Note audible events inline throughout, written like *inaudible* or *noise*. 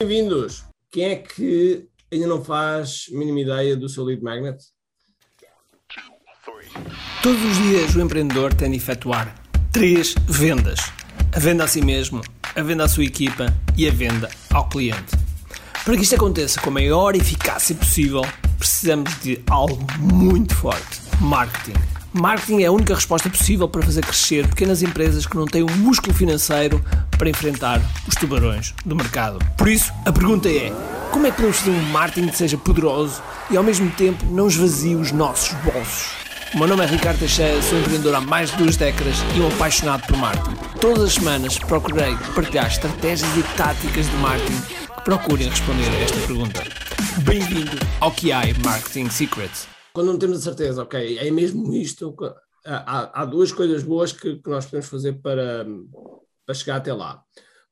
Bem-vindos! Quem é que ainda não faz mínima ideia do seu lead magnet? Todos os dias o empreendedor tem de efetuar três vendas: a venda a si mesmo, a venda à sua equipa e a venda ao cliente. Para que isto aconteça com a maior eficácia possível, precisamos de algo muito forte: marketing. Marketing é a única resposta possível para fazer crescer pequenas empresas que não têm o músculo financeiro para enfrentar os tubarões do mercado. Por isso, a pergunta é: como é que podemos fazer um marketing que seja poderoso e ao mesmo tempo não esvazie os nossos bolsos? O meu nome é Ricardo Teixeira, sou empreendedor há mais de duas décadas e um apaixonado por marketing. Todas as semanas procurei partilhar estratégias e táticas de marketing que procurem responder a esta pergunta. Bem-vindo ao QI Marketing Secrets quando não temos a certeza, ok, é mesmo isto, há, há duas coisas boas que, que, nós podemos fazer para, para chegar até lá.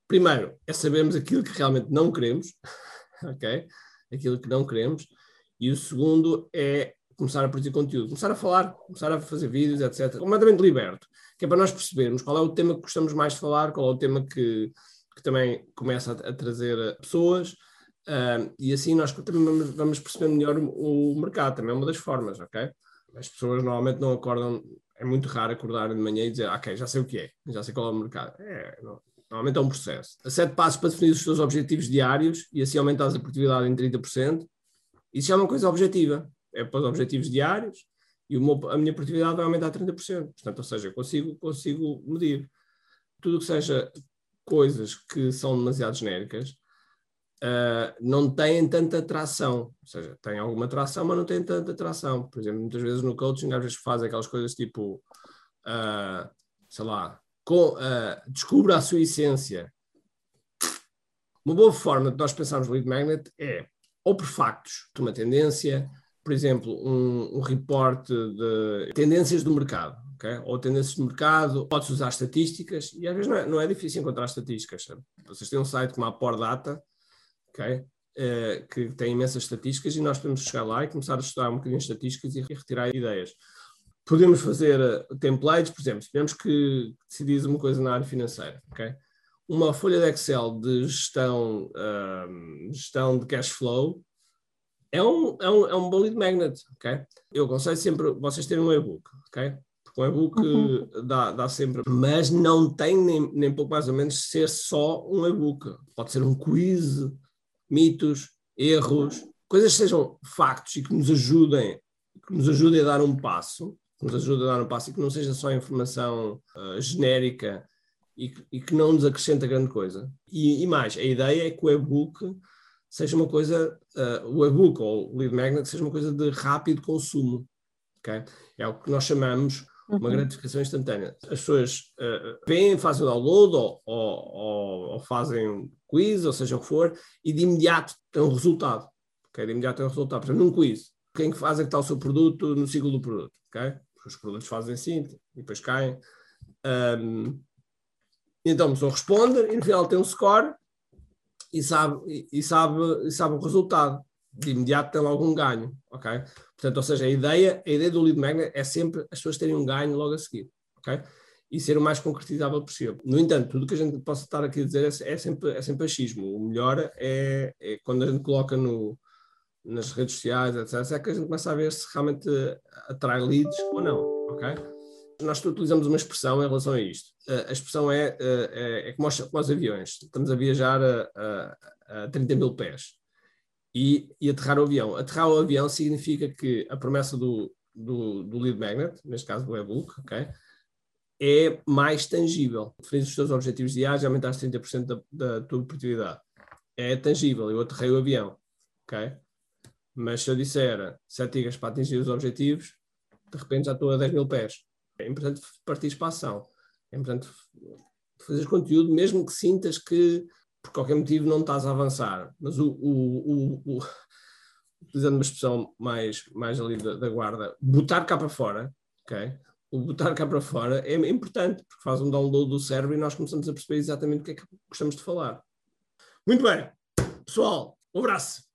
Primeiro, é sabermos aquilo que realmente não queremos, *laughs* ok? Aquilo que não queremos. E o segundo é começar a produzir conteúdo, começar a falar, começar a fazer vídeos, etc. Completamente liberto, que é para nós percebermos qual é o tema que gostamos mais de falar, qual é o tema que, que também começa a, a trazer pessoas, Uh, e assim nós também vamos, vamos perceber melhor o, o, mercado, também é uma das formas, ok? As pessoas normalmente não acordam, é muito raro acordarem de manhã e dizer, ok, já sei o que é, já sei qual é o mercado. É, não, normalmente é um processo. Há sete passos para definir os seus objetivos diários e assim aumentar a produtividade em 30%. Isso é uma coisa objetiva, é para os objetivos diários e meu, a minha produtividade vai aumentar 30%. Portanto, ou seja, consigo, consigo medir. Tudo que seja coisas que são demasiado genéricas, uh, não têm tanta atração, ou seja, têm alguma atração, mas não têm tanta atração. Por exemplo, muitas vezes no coaching, às vezes fazem aquelas coisas tipo, uh, sei lá, com, uh, descubra a sua essência. Uma boa forma de nós pensarmos lead magnet é ou por factos de uma tendência, por exemplo, um, um reporte de tendências do mercado, okay? ou tendências do mercado, pode-se usar estatísticas, e às vezes não é, não é difícil encontrar estatísticas. Vocês têm um site como a Por Data, Uh, que tem imensas estatísticas e nós podemos chegar lá e começar a estudar um bocadinho estatísticas e retirar ideias. Podemos fazer uh, templates, por exemplo, se tivermos que decidir uma coisa na área financeira, okay? uma folha de Excel de gestão, uh, gestão de cash flow é um, é um, é um bullet magnet, ok? Eu aconselho sempre vocês terem um e-book, ok? Porque um e-book uhum. dá, dá sempre, mas não tem nem, nem pouco mais ou menos ser só um e-book. Pode ser um quiz, mitos, erros, coisas que sejam factos e que nos ajudem, que nos ajudem a dar um passo, que nos ajudem a dar um passo e que não seja só informação uh, genérica e que, e que, não nos acrescenta grande coisa. E, e, mais, a ideia é que o e-book seja uma coisa, uh, o e-book ou o lead magnet seja uma coisa de rápido consumo. Okay? É o que nós chamamos uma uhum. gratificação instantânea. As pessoas uh, vêm, fazem o download ou, ou, ou, fazem um quiz, ou seja o que for, e de imediato tem um resultado. Okay? De imediato tem um resultado. Por exemplo, num quiz, quem que faz é que está o seu produto no ciclo do produto. Okay? Os produtos fazem assim e depois caem. Um, então a pessoa responde e no final tem um score e sabe, e sabe, e sabe o resultado. De imediato tem logo um ganho. ok? Portanto, ou seja, a ideia, a ideia do lead magnet é sempre as pessoas terem um ganho logo a seguir, ok? E ser o mais concretizável possível. No entanto, tudo o que a gente possa estar aqui a dizer é, é, sempre, é sempre achismo. O melhor é, é quando a gente coloca no, nas redes sociais, etc., é que a gente começa a ver se realmente atrai leads ou não, ok? Nós utilizamos uma expressão em relação a isto. A expressão é, é, é como, os, como aviões. Estamos a viajar a, a, a 30 mil pés e, e aterrar o avião. Aterrar o avião significa que a promessa do, do, do lead magnet, neste caso do e-book, okay, é mais tangível. Definir os teus objetivos diários e aumentar 30% da, da tua produtividade. É tangível. Eu aterrei o avião. ok? Mas se eu disser 7 dias para atingir os objetivos, de repente já estou a 10 mil pés. É importante partir para a ação. É importante fazer conteúdo, mesmo que sintas que por qualquer motivo não estás a avançar. Mas o, o, o, o utilizando uma expressão mais, mais ali da, da, guarda, botar cá para fora, ok? O botar cá para fora é importante, porque faz um download do cérebro e nós começamos a perceber exatamente o que é que gostamos de falar. Muito bem, pessoal, um abraço.